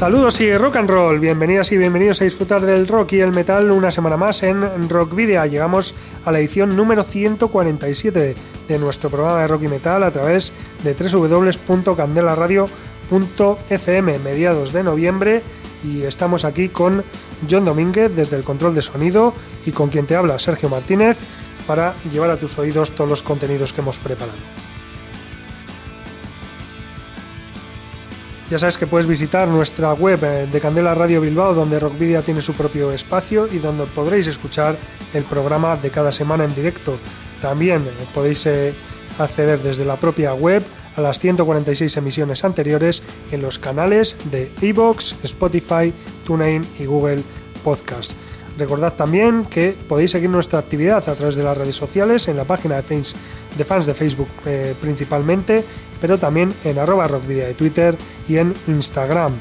Saludos y rock and roll, bienvenidas y bienvenidos a disfrutar del rock y el metal una semana más en Rock Video. Llegamos a la edición número 147 de nuestro programa de rock y metal a través de www.candelaradio.fm, mediados de noviembre, y estamos aquí con John Domínguez desde el control de sonido y con quien te habla Sergio Martínez para llevar a tus oídos todos los contenidos que hemos preparado. Ya sabes que puedes visitar nuestra web eh, de Candela Radio Bilbao, donde Rockvidia tiene su propio espacio y donde podréis escuchar el programa de cada semana en directo. También eh, podéis eh, acceder desde la propia web a las 146 emisiones anteriores en los canales de Evox, Spotify, TuneIn y Google Podcast. Recordad también que podéis seguir nuestra actividad a través de las redes sociales, en la página de fans de, Facebook eh, principalmente, pero también en arroba rockvidia de Twitter y en Instagram.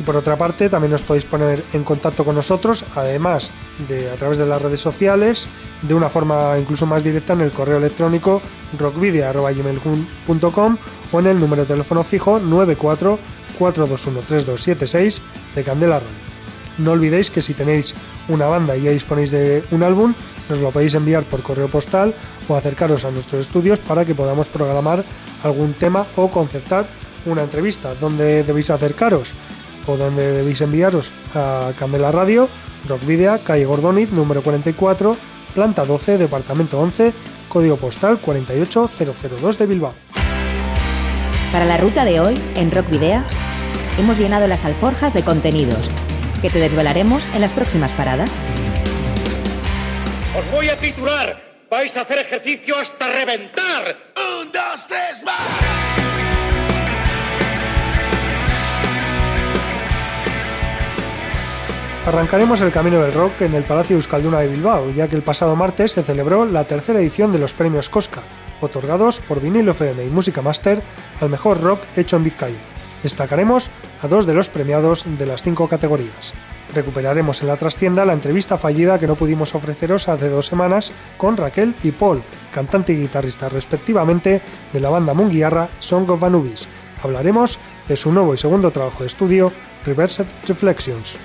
Y por otra parte, también os podéis poner en contacto con nosotros, además de a través de las redes sociales, de una forma incluso más directa en el correo electrónico rockvidia.gmail.com o en el número de teléfono fijo 94 4213276 de Candela. No olvidéis que si tenéis una banda y ya disponéis de un álbum, nos lo podéis enviar por correo postal o acercaros a nuestros estudios para que podamos programar algún tema o concertar una entrevista. ¿Dónde debéis acercaros? O donde debéis enviaros a Candela Radio, Rock Video, calle Gordonit, número 44, planta 12, departamento 11, código postal 48002 de Bilbao. Para la ruta de hoy, en Rock Video, hemos llenado las alforjas de contenidos que te desvelaremos en las próximas paradas. Os voy a titular. Vais a hacer ejercicio hasta reventar. Un, dos, tres, más. Arrancaremos el camino del rock en el Palacio Euskalduna de Bilbao, ya que el pasado martes se celebró la tercera edición de los premios Cosca, otorgados por Vinilo FM y Música Master al mejor rock hecho en Vizcaya. Destacaremos a dos de los premiados de las cinco categorías. Recuperaremos en la trastienda la entrevista fallida que no pudimos ofreceros hace dos semanas con Raquel y Paul, cantante y guitarrista respectivamente de la banda munguiarra Song of Anubis. Hablaremos de su nuevo y segundo trabajo de estudio, Reversed Reflections.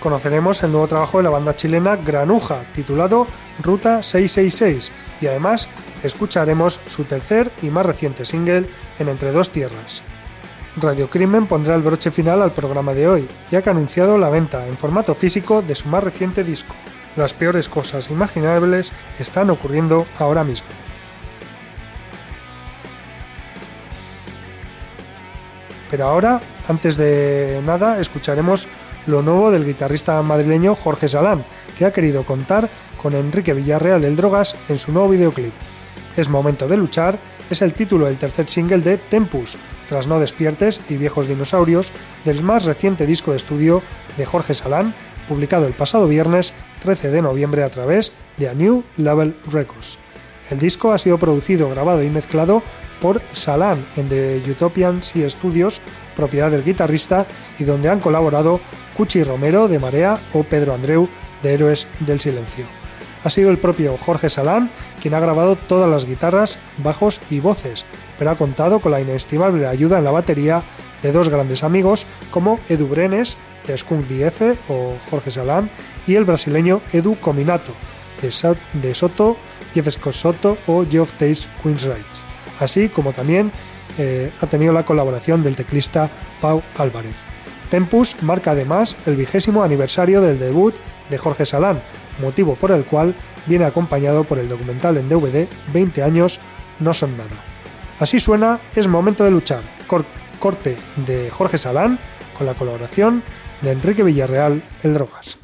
Conoceremos el nuevo trabajo de la banda chilena Granuja, titulado Ruta 666, y además escucharemos su tercer y más reciente single, En Entre Dos Tierras. Radio Crimen pondrá el broche final al programa de hoy, ya que ha anunciado la venta en formato físico de su más reciente disco. Las peores cosas imaginables están ocurriendo ahora mismo. Pero ahora, antes de nada, escucharemos lo nuevo del guitarrista madrileño Jorge Salán, que ha querido contar con Enrique Villarreal del Drogas en su nuevo videoclip. Es momento de luchar es el título del tercer single de Tempus, tras No Despiertes y Viejos Dinosaurios, del más reciente disco de estudio de Jorge Salán, publicado el pasado viernes 13 de noviembre a través de A New Level Records. El disco ha sido producido, grabado y mezclado por Salán en The Utopian Sea Studios, propiedad del guitarrista, y donde han colaborado Cuchi Romero de Marea o Pedro Andreu de Héroes del Silencio ha sido el propio Jorge Salán quien ha grabado todas las guitarras, bajos y voces, pero ha contado con la inestimable ayuda en la batería de dos grandes amigos como Edu Brenes de Skunk DF o Jorge Salán y el brasileño Edu Cominato de Soto, Jeff Scott Soto o Geoff Tace Queensrÿche, así como también eh, ha tenido la colaboración del teclista Pau Álvarez. Tempus marca además el vigésimo aniversario del debut de Jorge Salán, motivo por el cual viene acompañado por el documental en DVD 20 años no son nada. Así suena Es momento de luchar, corte de Jorge Salán con la colaboración de Enrique Villarreal, El Drogas.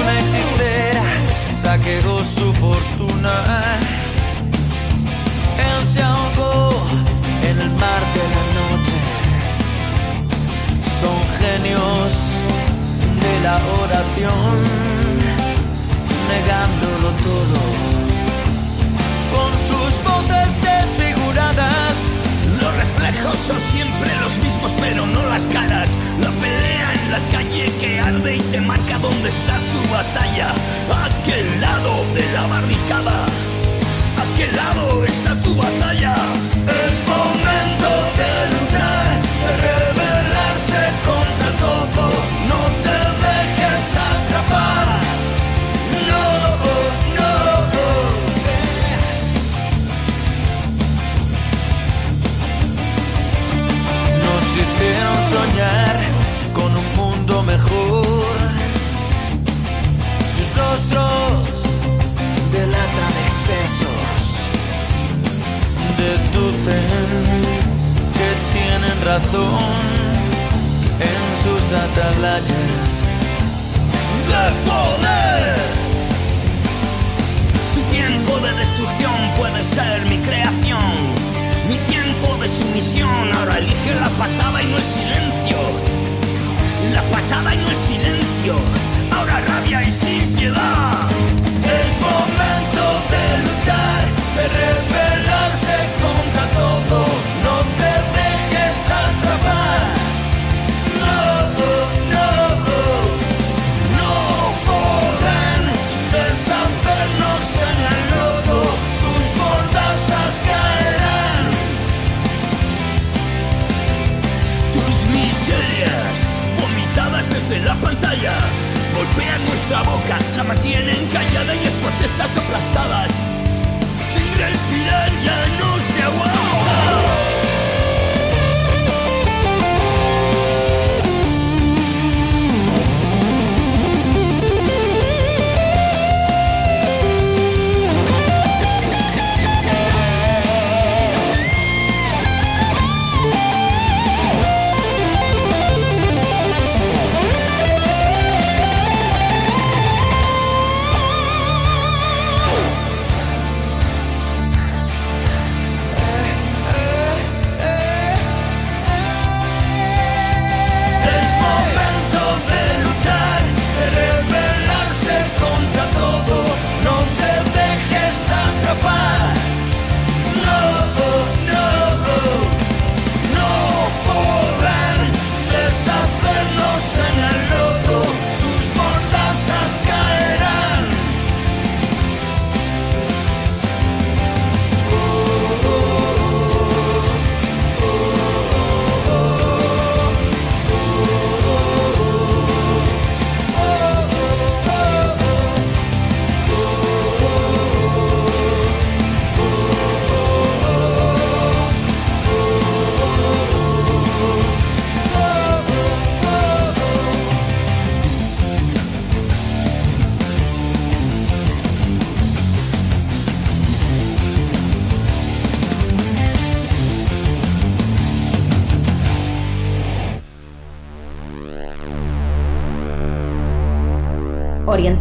Una saqueó su fortuna la oración, negándolo todo, con sus voces desfiguradas. Los reflejos son siempre los mismos, pero no las caras. La pelea en la calle que arde y te marca dónde está tu batalla. aquel lado de la barricada, aquel lado está tu batalla. En sus atalayas de poder. Su tiempo de destrucción puede ser mi creación. Mi tiempo de sumisión ahora elige la patada y no el silencio. La patada y no el silencio. Ahora rabia y sin piedad. Es momento de luchar, de rebelarse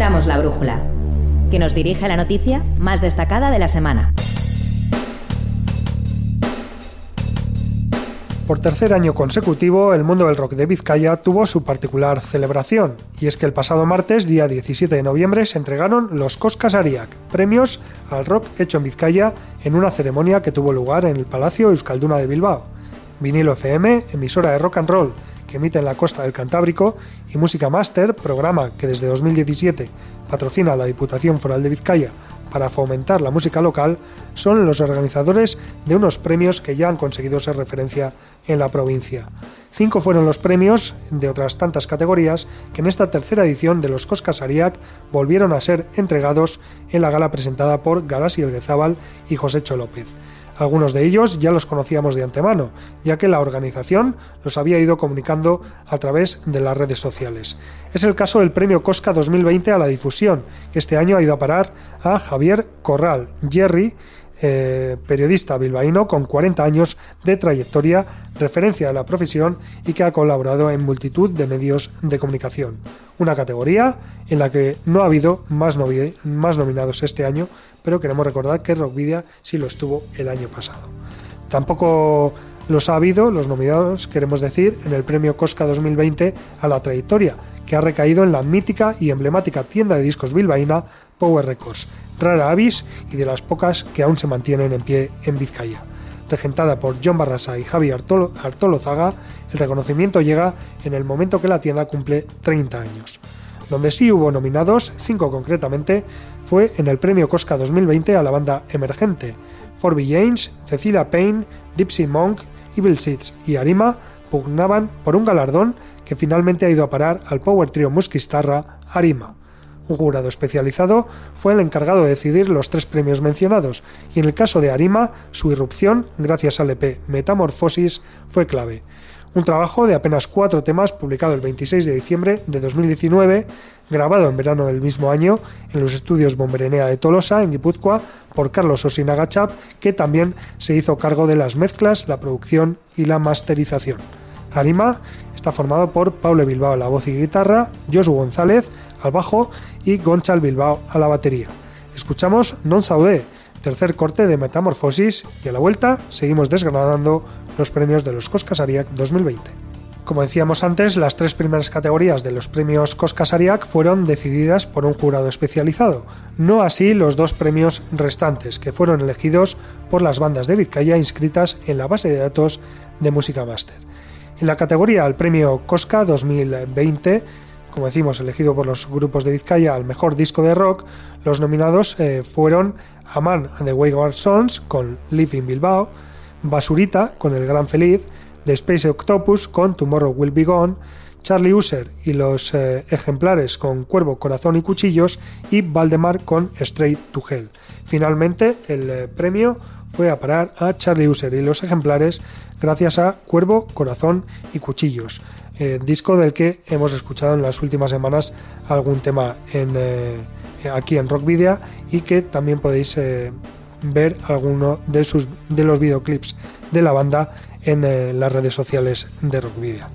La brújula, que nos dirige la noticia más destacada de la semana. Por tercer año consecutivo, el mundo del rock de Vizcaya tuvo su particular celebración, y es que el pasado martes, día 17 de noviembre, se entregaron los Coscas Ariac, premios al rock hecho en Vizcaya, en una ceremonia que tuvo lugar en el Palacio Euskalduna de Bilbao. Vinilo FM, emisora de rock and roll que emite en la costa del Cantábrico, y Música Master, programa que desde 2017 patrocina la Diputación Foral de Vizcaya para fomentar la música local, son los organizadores de unos premios que ya han conseguido ser referencia en la provincia. Cinco fueron los premios de otras tantas categorías que en esta tercera edición de los Coscas Ariac volvieron a ser entregados en la gala presentada por Galasi Elguezábal y Josécho López. Algunos de ellos ya los conocíamos de antemano, ya que la organización los había ido comunicando a través de las redes sociales. Es el caso del Premio Cosca 2020 a la difusión, que este año ha ido a parar a Javier Corral, Jerry, eh, periodista bilbaíno con 40 años de trayectoria, referencia de la profesión y que ha colaborado en multitud de medios de comunicación. Una categoría en la que no ha habido más, más nominados este año, pero queremos recordar que Rockvidia sí lo estuvo el año pasado. Tampoco Los ha habido, los nominados, queremos decir, en el premio Cosca 2020 a la trayectoria, que ha recaído en la mítica y emblemática tienda de discos bilbaína Power Records, rara avis y de las pocas que aún se mantienen en pie en Vizcaya. Regentada por John Barrasa y Javi Artolo, Artolozaga, el reconocimiento llega en el momento que la tienda cumple 30 años. Donde sí hubo nominados, cinco concretamente, fue en el premio Cosca 2020 a la banda emergente. Forby James, Cecilia Payne, Dipsy Monk, Evil Seeds y Arima pugnaban por un galardón que finalmente ha ido a parar al power trio musquistarra Arima. Un jurado especializado fue el encargado de decidir los tres premios mencionados, y en el caso de Arima, su irrupción, gracias al EP Metamorfosis, fue clave. Un trabajo de apenas cuatro temas publicado el 26 de diciembre de 2019, grabado en verano del mismo año en los estudios Bomberenea de Tolosa, en Guipúzcoa, por Carlos Osinagachap, que también se hizo cargo de las mezclas, la producción y la masterización. Arima está formado por Paulo Bilbao la voz y guitarra, Josu González al bajo y Gonchal Bilbao a la batería. Escuchamos Non Saudé, tercer corte de Metamorfosis y a la vuelta seguimos desgranando los premios de los Coscasariac 2020. Como decíamos antes, las tres primeras categorías de los premios Coscasariac fueron decididas por un jurado especializado, no así los dos premios restantes, que fueron elegidos por las bandas de Vizcaya inscritas en la base de datos de Música Master. En la categoría al premio Cosca 2020, como decimos, elegido por los grupos de Vizcaya al mejor disco de rock, los nominados eh, fueron Aman and the Wayward Sons con Live in Bilbao, Basurita con El Gran Feliz, The Space Octopus con Tomorrow Will Be Gone, Charlie User y los eh, ejemplares con Cuervo, Corazón y Cuchillos y Valdemar con Straight to Hell. Finalmente, el eh, premio fue a parar a Charlie User y los ejemplares gracias a Cuervo, Corazón y Cuchillos, eh, disco del que hemos escuchado en las últimas semanas algún tema eh, aquí en Rock Video y que también podéis eh, ver alguno de, sus, de los videoclips de la banda en las redes sociales de Rock Video.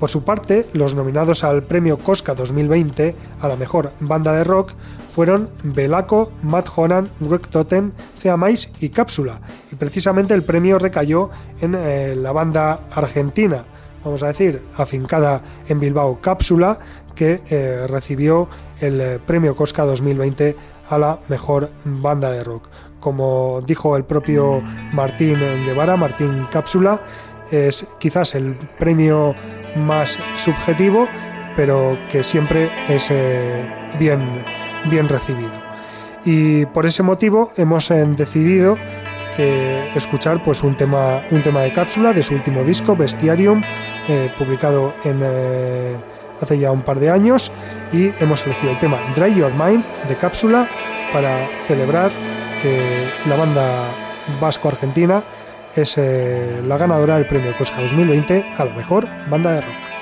Por su parte, los nominados al premio Cosca 2020 a la mejor banda de rock fueron Belaco, Matt Honan, Greg Totem, Mais y Cápsula, y precisamente el premio recayó en la banda argentina, vamos a decir, afincada en Bilbao, Cápsula, que eh, recibió el eh, premio Cosca 2020 a la mejor banda de rock. Como dijo el propio Martín Guevara, Martín Cápsula, es quizás el premio más subjetivo, pero que siempre es eh, bien, bien recibido. Y por ese motivo hemos decidido que escuchar pues un tema, un tema de cápsula de su último disco, Bestiarium, eh, publicado eh, hace ya un par de años, y hemos elegido el tema Dry Your Mind de cápsula para celebrar que la banda vasco-argentina es eh, la ganadora del premio Cosca 2020 a la mejor banda de rock.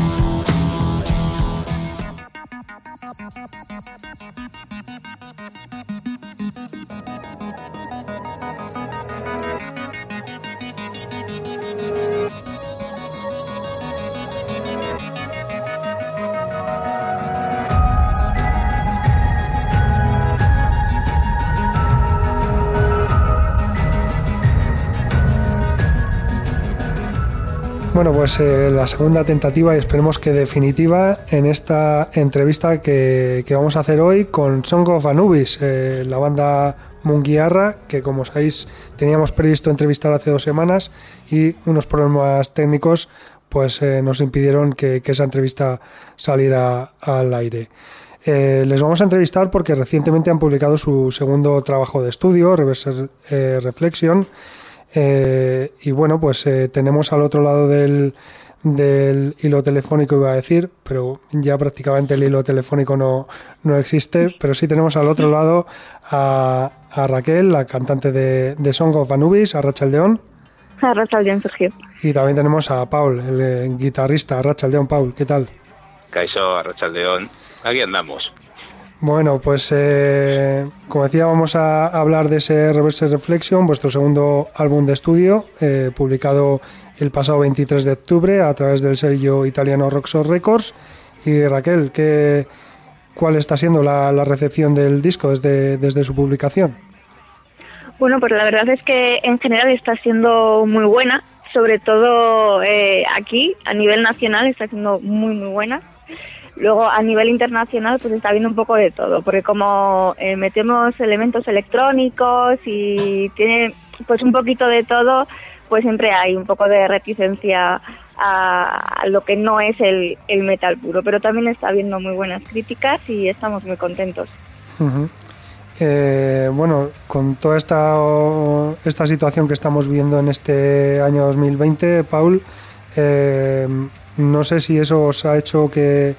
Pues eh, la segunda tentativa y esperemos que definitiva en esta entrevista que, que vamos a hacer hoy con Song of Anubis, eh, la banda Munguiarra, que como sabéis teníamos previsto entrevistar hace dos semanas y unos problemas técnicos pues eh, nos impidieron que, que, esa entrevista saliera al aire. Eh, les vamos a entrevistar porque recientemente han publicado su segundo trabajo de estudio, Reverse Reflection, eh, y bueno, pues eh, tenemos al otro lado del, del, hilo telefónico, iba a decir, pero ya prácticamente el hilo telefónico no, no existe, pero sí tenemos al otro lado a, a Raquel, la cantante de, de, Song of Anubis, a Rachel Deón. A Rachel Deón, Sergio. Y también tenemos a Paul, el, el guitarrista, Rachel Deón. Paul, ¿qué tal? Caixo, a Rachel Deón. Aquí andamos. Bueno, pues eh, como decía, vamos a hablar de ese Reverse Reflection, vuestro segundo álbum de estudio, eh, publicado el pasado 23 de octubre a través del sello italiano Roxor Records. Y Raquel, ¿qué, ¿cuál está siendo la, recepción del disco desde, desde, su publicación? Bueno, pues la verdad es que en general está siendo muy buena, sobre todo eh, aquí, a nivel nacional, está siendo muy, muy buena. Luego a nivel internacional pues está viendo un poco de todo, porque como eh, metemos elementos electrónicos y tiene pues un poquito de todo, pues siempre hay un poco de reticencia a, lo que no es el, el, metal puro, pero también está viendo muy buenas críticas y estamos muy contentos. Eh, bueno, con toda esta, esta situación que estamos viendo en este año 2020, Paul, eh, no sé si eso os ha hecho que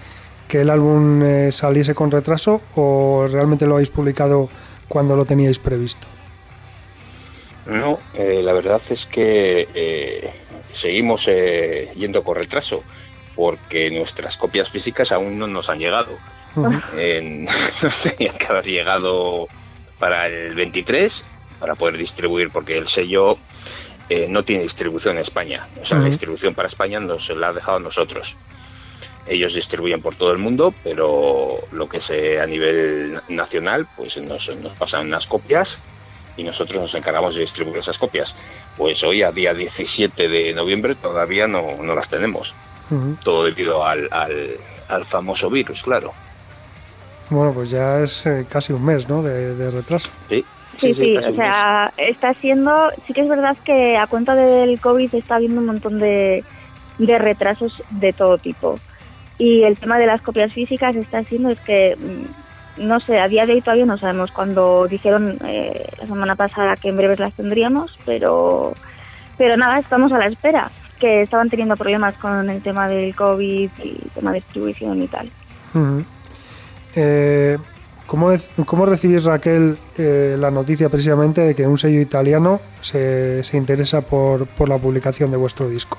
que el álbum eh, saliese con retraso o realmente lo habéis publicado cuando lo teníais previsto? No, eh, la verdad es que eh, seguimos eh, yendo con retraso porque nuestras copias físicas aún no nos han llegado. Uh -huh. nos tenían que haber llegado para el 23 para poder distribuir porque el sello no tiene distribución en España. O sea, uh -huh. la distribución para España nos la ha dejado a nosotros ellos distribuyen por todo el mundo, pero lo que es a nivel nacional, pues nos, nos, pasan unas copias y nosotros nos encargamos de distribuir esas copias. Pues hoy, a día 17 de noviembre, todavía no, no las tenemos. Uh -huh. Todo debido al, al, al, famoso virus, claro. Bueno, pues ya es eh, casi un mes, ¿no? De, de retraso. Sí. Sí, sí, sí o sea, está siendo, sí que es verdad que a cuenta del COVID está habiendo un montón de, de retrasos de todo tipo. Y el tema de las copias físicas está siendo es que, no sé, a día de hoy todavía no sabemos cuándo dijeron eh, la semana pasada que en breves las tendríamos, pero, pero nada, estamos a la espera, que estaban teniendo problemas con el tema del COVID y el tema de distribución y tal. Eh, ¿cómo, ¿Cómo recibís, Raquel, eh, la noticia precisamente de que un sello italiano se, se interesa por, por la publicación de vuestro disco?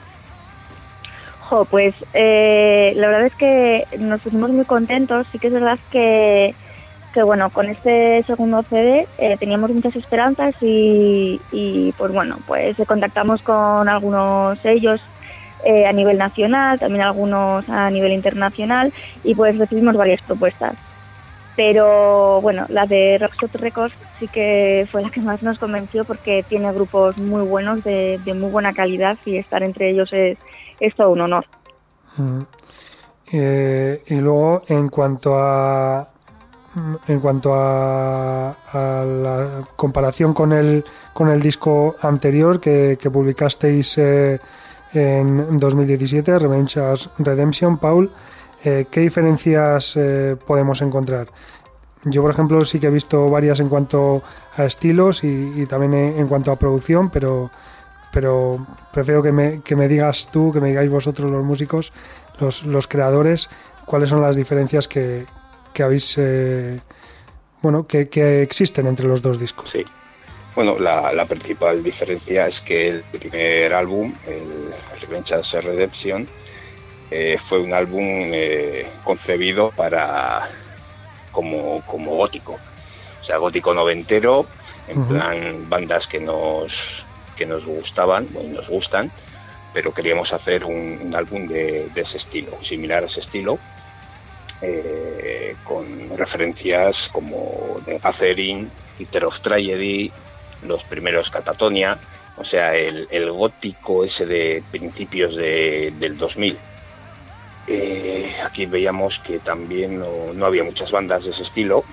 Pues eh, la verdad es que nos pusimos muy contentos. Sí que es verdad que, que bueno, con este segundo CD eh, teníamos muchas esperanzas y, pues bueno, pues contactamos con algunos sellos eh, a nivel nacional, también algunos a nivel internacional y pues recibimos varias propuestas. Pero bueno, la de Rockshot Records sí que fue la que más nos convenció porque tiene grupos muy buenos, de, de muy buena calidad y estar entre ellos es es todo un honor. Eh, y luego, en cuanto a en cuanto a, la comparación con el con el disco anterior que, publicasteis eh, en 2017, Revenge Redemption, Paul, eh, ¿qué diferencias podemos encontrar? Yo, por ejemplo, sí que he visto varias en cuanto a estilos y, también en cuanto a producción, pero pero prefiero que me, que me, digas tú, que me digáis vosotros los músicos, los, los creadores, cuáles son las diferencias que, que habéis, eh, bueno, que, que, existen entre los dos discos. Sí. Bueno, la, principal diferencia es que el primer álbum, el, el Redemption, eh, fue un álbum eh, concebido para como, como gótico, o sea, gótico noventero, en plan bandas que nos, que nos gustaban, bueno, nos gustan, pero queríamos hacer un, álbum de, ese estilo, similar a ese estilo, eh, con referencias como The Gathering, Theater of Tragedy, los primeros Catatonia, o sea, el, gótico ese de principios del 2000. Eh, aquí veíamos que también no, había muchas bandas de ese estilo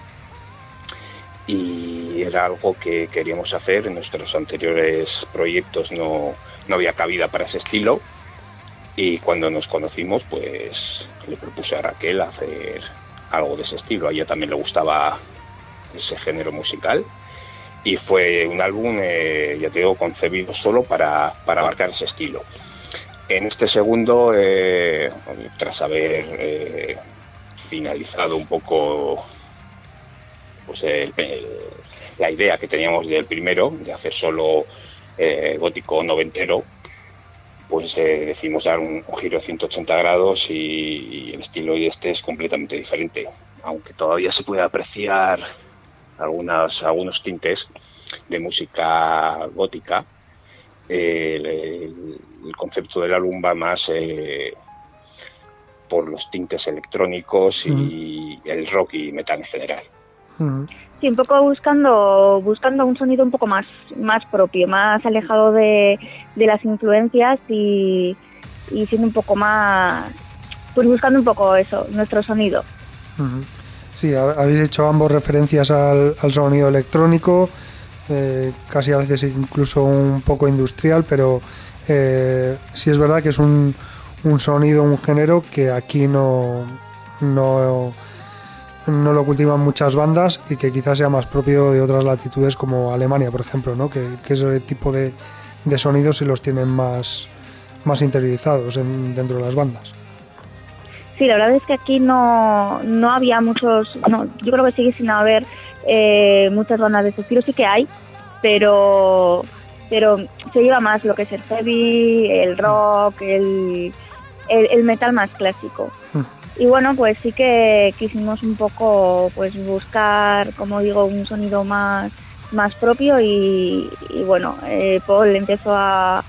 y era algo que queríamos hacer. En nuestros anteriores proyectos no, no había cabida para ese estilo y cuando nos conocimos pues le propuse a Raquel hacer algo de ese estilo. A ella también le gustaba ese género musical y fue un álbum, eh, ya te digo, concebido solo para, para abarcar ese estilo. En este segundo, eh, tras haber eh, finalizado un poco pues la idea que teníamos del primero, de hacer solo gótico noventero, pues decimos dar un, giro de 180 grados y, el estilo y este es completamente diferente. Aunque todavía se puede apreciar algunas, algunos tintes de música gótica. el, concepto del álbum va más eh, por los tintes electrónicos y el rock y metal en general. Sí, un poco buscando buscando un sonido un poco más más propio, más alejado de, las influencias y, y, siendo un poco más, pues buscando un poco eso, nuestro sonido. Sí, habéis hecho ambos referencias al, sonido electrónico, eh, casi a veces incluso un poco industrial, pero eh, sí es verdad que es un, un sonido, un género que aquí no, no, no, lo cultivan muchas bandas y que quizás sea más propio de otras latitudes como Alemania, por ejemplo, ¿no? que, que ese tipo de, de sonidos sí los tienen más, más interiorizados dentro de las bandas. Sí, la verdad es que aquí no, no había muchos, no, yo creo que sigue sin haber eh, muchas bandas de ese estilo, sí que hay, pero pero se lleva más lo que es el heavy, el rock, el, el, metal más clásico. Y bueno, pues sí que quisimos un poco pues buscar, como digo, un sonido más, más propio y, bueno, eh, Paul empezó a,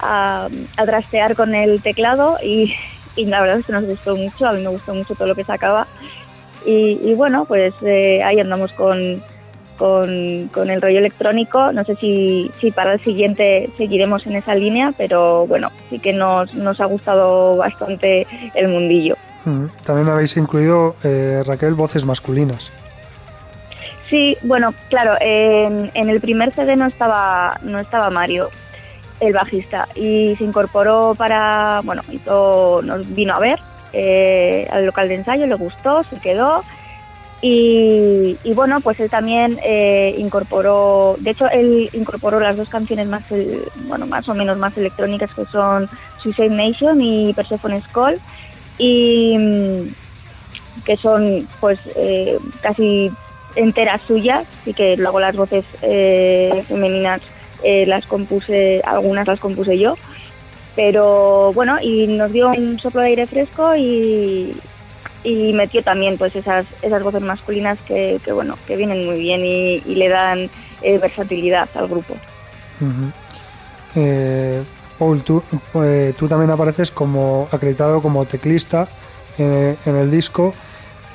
a, trastear con el teclado y, y la verdad es que nos gustó mucho, a mí me gustó mucho todo lo que sacaba y, bueno, pues eh, ahí andamos con, con, con, el rollo electrónico, no sé si, si para el siguiente seguiremos en esa línea, pero bueno, sí que nos, nos ha gustado bastante el mundillo. También habéis incluido, eh, Raquel, voces masculinas. Sí, bueno, claro, en, el primer CD no estaba, no estaba Mario, el bajista y se incorporó para, bueno, hizo, nos vino a ver eh, al local de ensayo, le gustó, se quedó y, bueno, pues él también eh, incorporó, de hecho él incorporó las dos canciones más, bueno, más o menos más electrónicas que son Suicide Nation y Persephone's Call y mm, que son pues eh, casi enteras suyas y que luego las voces femeninas eh, las compuse, algunas las compuse yo, pero bueno, y nos dio un soplo de aire fresco y, metió también pues esas, esas voces masculinas que, bueno, que vienen muy bien y, le dan eh, versatilidad al grupo. Eh, Paul, tú, tú también apareces como acreditado como teclista en, en el disco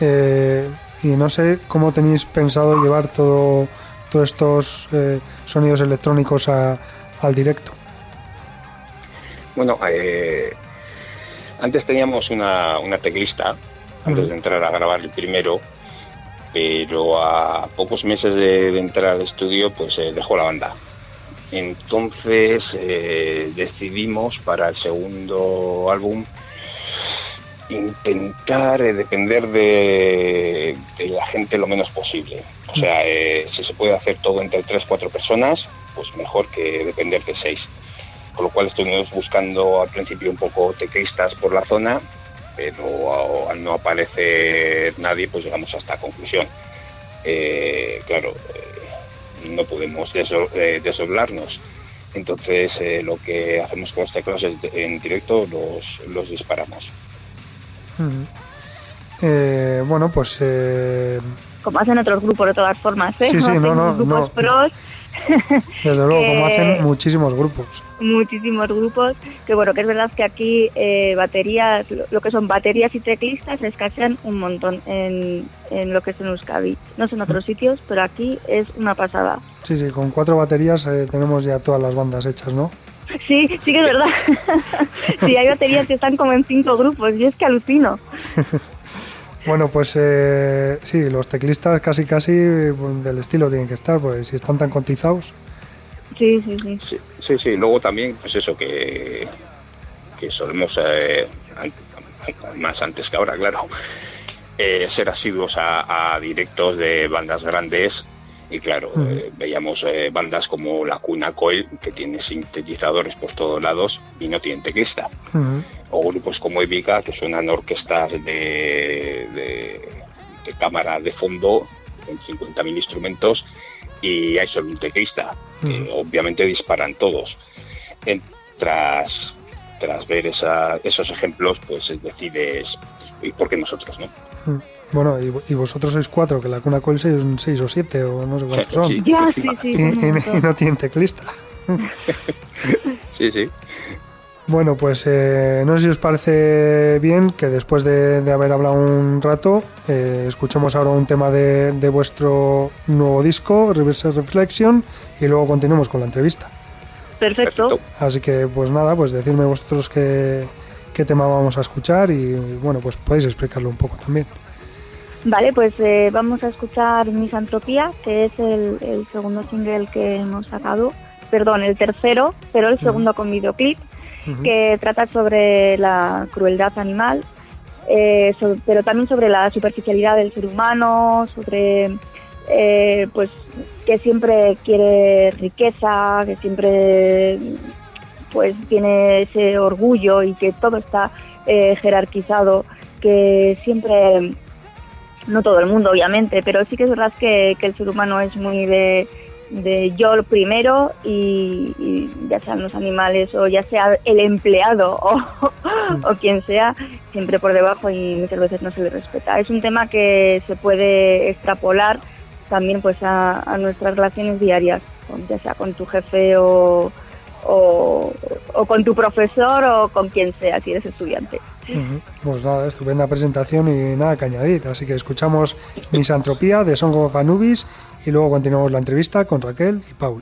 y no sé cómo tenéis pensado llevar todo todos estos eh, sonidos electrónicos al directo? Bueno, eh, antes teníamos una, teclista, antes de entrar a grabar el primero, pero a pocos meses de, entrar al estudio, pues eh, dejó la banda. Entonces decidimos para el segundo álbum intentar depender de, la gente lo menos posible. O sea, eh, si se puede hacer todo entre tres, cuatro personas, pues mejor que depender de seis. Con lo cual estuvimos buscando al principio un poco teclistas por la zona, pero al no aparecer nadie, pues llegamos a esta conclusión. Eh, claro, eh, no podemos deso- eh. Entonces, eh, lo que hacemos con los teclados es de- en directo los, los disparamos. Ujú. Eh, bueno, pues eh, Como hacen otros grupos de todas formas, ¿eh? Sí, sí, Hacen no, no, grupos no. pros, desde luego, como hacen muchísimos grupos. muchísimos grupos, que bueno, que es verdad que aquí eh, baterías, lo- lo que son baterías y teclistas escasean un montón en, en lo que es en Euskadi. No sé en otros sitios, pero aquí es una pasada. Sí, sí, con cuatro baterías eh, tenemos ya todas las bandas hechas, ¿no? Sí, sí que es verdad. sí, hay baterías que están como en cinco grupos, y es que alucino. Bueno, pues eh, sí, los teclistas casi casi pues, del estilo tienen que estar, porque si están tan cotizados. Sí, sí, sí. Sí, sí, sí. Luego también, pues eso, que, que solemos, eh, más antes que ahora, claro, eh, ser asiduos a, a directos de bandas grandes. Y claro, eh, veíamos eh, bandas como la Cuna Coil, que tiene sintetizadores por todos lados y no tienen teclista. O grupos como Epica, que suenan orquestas de, de, de cámara de fondo, con 50.000 instrumentos, y hay solo un teclista, que obviamente disparan todos. En- tras, tras ver esa- esos ejemplos, pues decides, ¿y por qué nosotros, no? Bueno, y, y vosotros sois cuatro, que la cuna Coil son seis o siete, o no sé cuántos son. Sí. Ya, sí, sí. Y, y- no tienen teclista. Sí, sí. Bueno, pues eh, no sé si os parece bien que después de, de haber hablado un rato, eh, escuchemos ahora un tema de, de vuestro nuevo disco, Reverse Reflection, y luego continuemos con la entrevista. Perfecto. Perfecto. Así que, pues nada, pues decirme vosotros qué, qué tema vamos a escuchar y bueno, pues podéis explicarlo un poco también. Vale, pues eh, vamos a escuchar Misantropía, que es el, el segundo single que hemos sacado, perdón, el tercero, pero el segundo con videoclip, que trata sobre la crueldad animal, eh, pero también sobre la superficialidad del ser humano, sobre eh, pues que siempre quiere riqueza, que siempre pues tiene ese orgullo y que todo está eh, jerarquizado, que siempre no todo el mundo obviamente, pero sí que es verdad que, que el ser humano es muy de, de yo primero y, ya sean los animales o ya sea el empleado o, o quien sea, siempre por debajo y muchas veces no se le respeta. Es un tema que se puede extrapolar también pues a, a nuestras relaciones diarias, ya sea con tu jefe o, o, o con tu profesor o con quien sea si eres estudiante. Pues nada, estupenda presentación y nada que añadir. Así que escuchamos Misantropía de Song of Anubis y luego continuamos la entrevista con Raquel y Paul.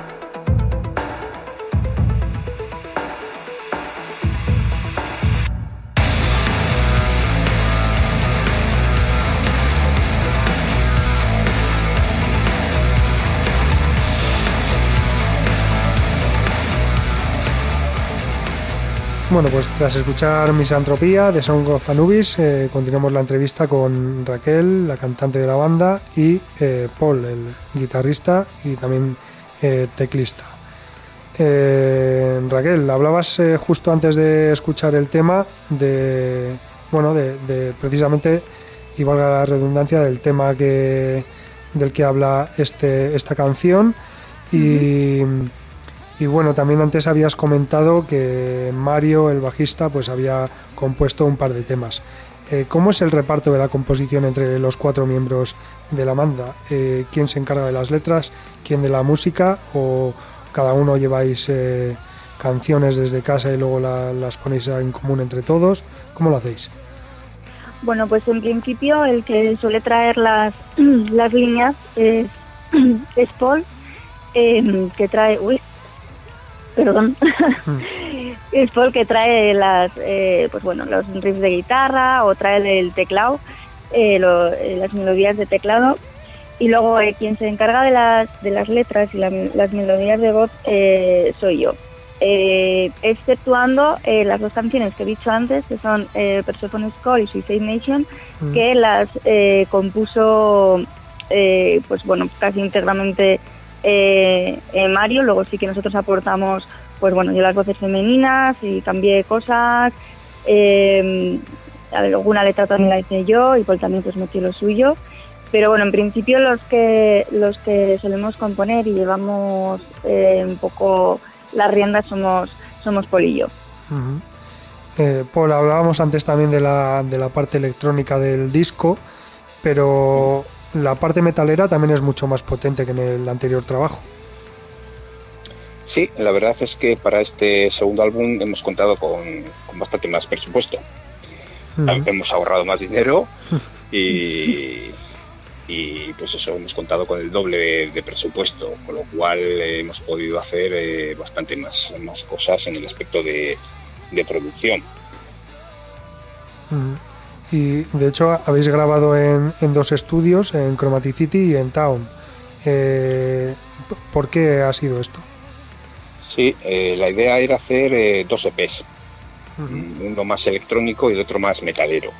Bueno, pues tras escuchar Misantropía de Song of Anubis, eh, continuamos la entrevista con Raquel, la cantante de la banda, y eh, Paul, el guitarrista y también eh, teclista. Raquel, hablabas justo antes de escuchar el tema de, bueno, de, de precisamente, y valga la redundancia, del tema que, del que habla este, esta canción. Y, y bueno, también antes habías comentado que Mario, el bajista, pues había compuesto un par de temas. Eh, ¿Cómo es el reparto de la composición entre los cuatro miembros de la banda? Eh, ¿Quién se encarga de las letras? ¿Quién de la música? ¿O cada uno lleváis eh, canciones desde casa y luego la- las ponéis en común entre todos? ¿Cómo lo hacéis? Bueno, pues en principio el que suele traer las, las líneas es, Paul, eh, que trae... Uy, perdón. es Paul que trae las, eh, pues bueno, los riffs de guitarra o trae el teclado, eh, lo- eh, las melodías de teclado. Y luego eh, quien se encarga de las, de las letras y la- las melodías de voz eh, soy yo. Eh, exceptuando eh, las dos canciones que he dicho antes, que son eh, Persephone's Call y Suicide Nation, Mm. que las eh, compuso eh, pues bueno casi íntegramente eh, eh, Mario luego sí que nosotros aportamos pues bueno yo las voces femeninas y cambié cosas eh, alguna letra también la hice yo y Paul también pues metió lo suyo pero bueno en principio los que los que solemos componer y llevamos eh, un poco las riendas somos somos Ujú. Eh, Paul, hablábamos antes también de la, de la parte electrónica del disco, pero la parte metalera también es mucho más potente que en el anterior trabajo. Sí, la verdad es que para este segundo álbum hemos contado con, con bastante más presupuesto. Hemos ahorrado más dinero y, y pues eso, hemos contado con el doble de, de presupuesto, con lo cual hemos podido hacer eh, bastante más, más cosas en el aspecto de, de producción. Y de hecho habéis grabado en, en dos estudios, en Chromaticity y en Town. Eh, ¿Por qué ha sido esto? Sí, eh, la idea era hacer eh, dos EPs, mm, uno más electrónico y el otro más metalero,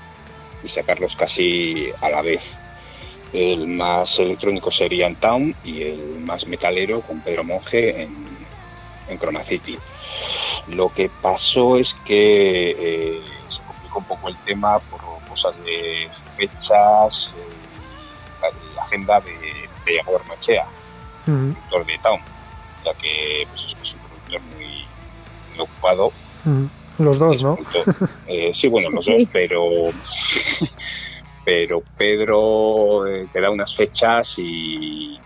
y sacarlos casi a la vez. El más electrónico sería en Town y el más metalero con Pedro Monge en, en Chroma City. Lo que pasó es que se complicó un poco el tema por cosas de fechas, eh, la, agenda de, de Jaguar Machea, productor de Town, ya que pues, es, es un productor muy, muy ocupado. Los dos, ¿no? Eh, sí, bueno, los dos, pero pero Pedro eh, te da unas fechas y,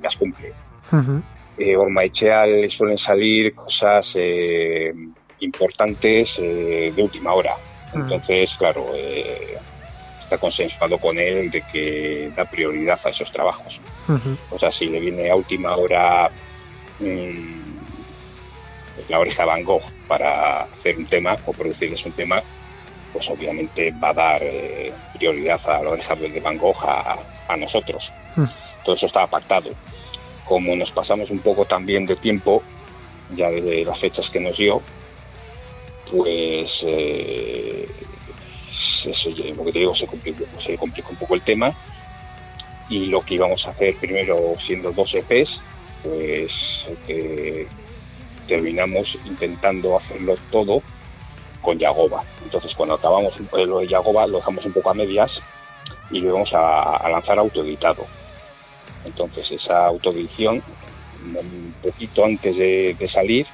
las cumple. Ujú. Eh, Ormaechea le suelen salir cosas eh, importantes eh, de última hora. Entonces, claro, eh, está consensuado con él de que da prioridad a esos trabajos. O sea, si le viene a última hora mm, la oreja Van Gogh para hacer un tema o producirles un tema, pues obviamente va a dar eh, prioridad a la oreja de Van Gogh a, a nosotros. Todo eso estaba pactado. Como nos pasamos un poco también de tiempo, ya de las fechas que nos dio, pues eh, eso, lo que te digo, se complicó, un poco el tema y lo que íbamos a hacer primero siendo dos EPs, pues eh, terminamos intentando hacerlo todo con Yagoba. Entonces cuando acabamos lo de Yagoba lo dejamos un poco a medias y lo íbamos a, lanzar autoeditado. Entonces esa autoedición, un poquito antes de salir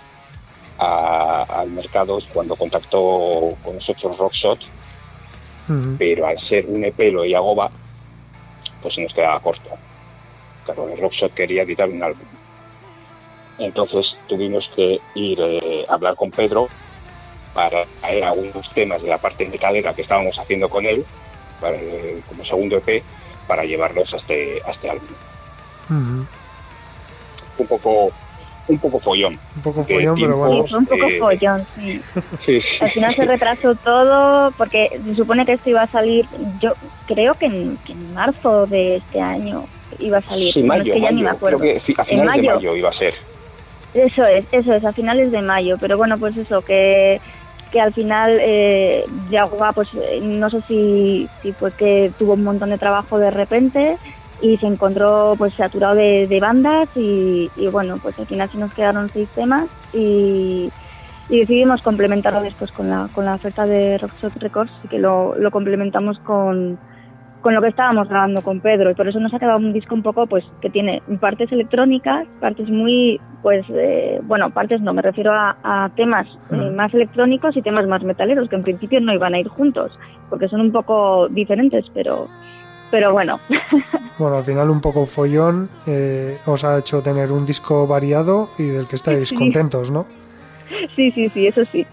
a- al mercado cuando contactó con nosotros Rockshot, Ujú. pero al ser un EP lo de Yagoba, pues se nos quedaba corto. Claro, Rockshot quería editar un álbum. Entonces tuvimos que ir eh, a hablar con Pedro para traer algunos temas de la parte metalera que estábamos haciendo con él, para, eh, como segundo EP, para llevarlos a este, a este álbum. Un poco un poco follón. Un poco follón, pero bueno. Un poco eh, follón, sí. Sí, sí. Al final se retrasó todo porque se supone que esto iba a salir, yo creo que en, que en marzo de este año iba a salir. Sí, mayo, es que ya ni me mayo. acuerdo. Creo que a En finales de mayo. mayo iba a ser. Eso es, eso es, a finales de mayo. Pero bueno, pues eso, que, que al final eh, Yagoba, pues eh, no sé si, si fue que tuvo un montón de trabajo de repente y se encontró pues saturado de, de bandas y, y bueno, pues al final se nos quedaron seis temas y, y decidimos complementarlo después con la, con la oferta de Rockshop Records y que lo, lo complementamos con, con lo que estábamos grabando con Pedro. Y por eso nos ha quedado un disco un poco pues que tiene partes electrónicas, partes muy pues eh, bueno, partes no, me refiero a, a temas eh, más electrónicos y temas más metaleros que en principio no iban a ir juntos porque son un poco diferentes, pero pero bueno, Bueno, al final un poco follón eh, os ha hecho tener un disco variado y del que estáis Sí. contentos, ¿no? sí, sí, sí, eso sí.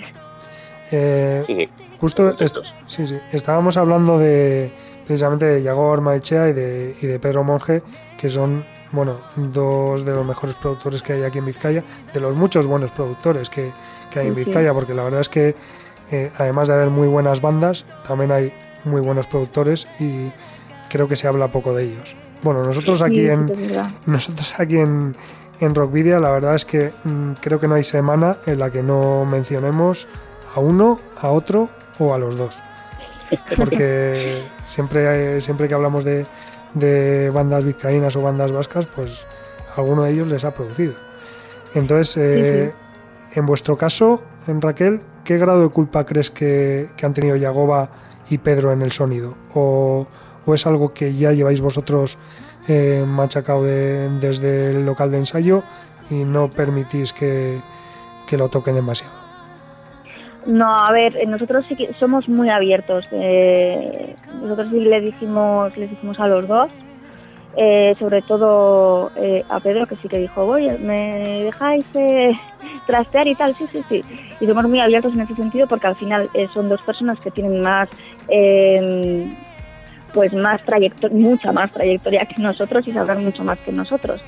Eh, Sí. Justo est- sí, sí. estábamos hablando de precisamente de Yagor Maechea y de, y de Pedro Monge, que son bueno, dos de los mejores productores que hay aquí en Vizcaya, de los muchos buenos productores que, que hay en. Vizcaya, porque la verdad es que eh, además de haber muy buenas bandas, también hay muy buenos productores y creo que se habla poco de ellos. Bueno, nosotros aquí Sí, en, nosotros aquí en, en Rockvidia, la verdad es que mm, creo que no hay semana en la que no mencionemos a uno, a otro o a los dos. Porque siempre, siempre que hablamos de, de bandas vizcaínas o bandas vascas, pues alguno de ellos les ha producido. Entonces, eh, en vuestro caso, en Raquel, ¿qué grado de culpa crees que, que han tenido Yagoba y Pedro en el sonido? ¿O, o es algo que ya lleváis vosotros eh, machacado de- desde el local de ensayo y no permitís que, que lo toquen demasiado? No, a ver, eh, nosotros sí que somos muy abiertos. eh, nosotros sí le dijimos, les dijimos a los dos, eh, sobre todo eh, a Pedro, que sí que dijo, oye, ¿me dejáis eh, trastear y tal? Sí, sí, sí. Y somos muy abiertos en ese sentido porque al final son dos personas que tienen más, pues más trayectoria, mucha más trayectoria que nosotros y sabrán mucho más que nosotros.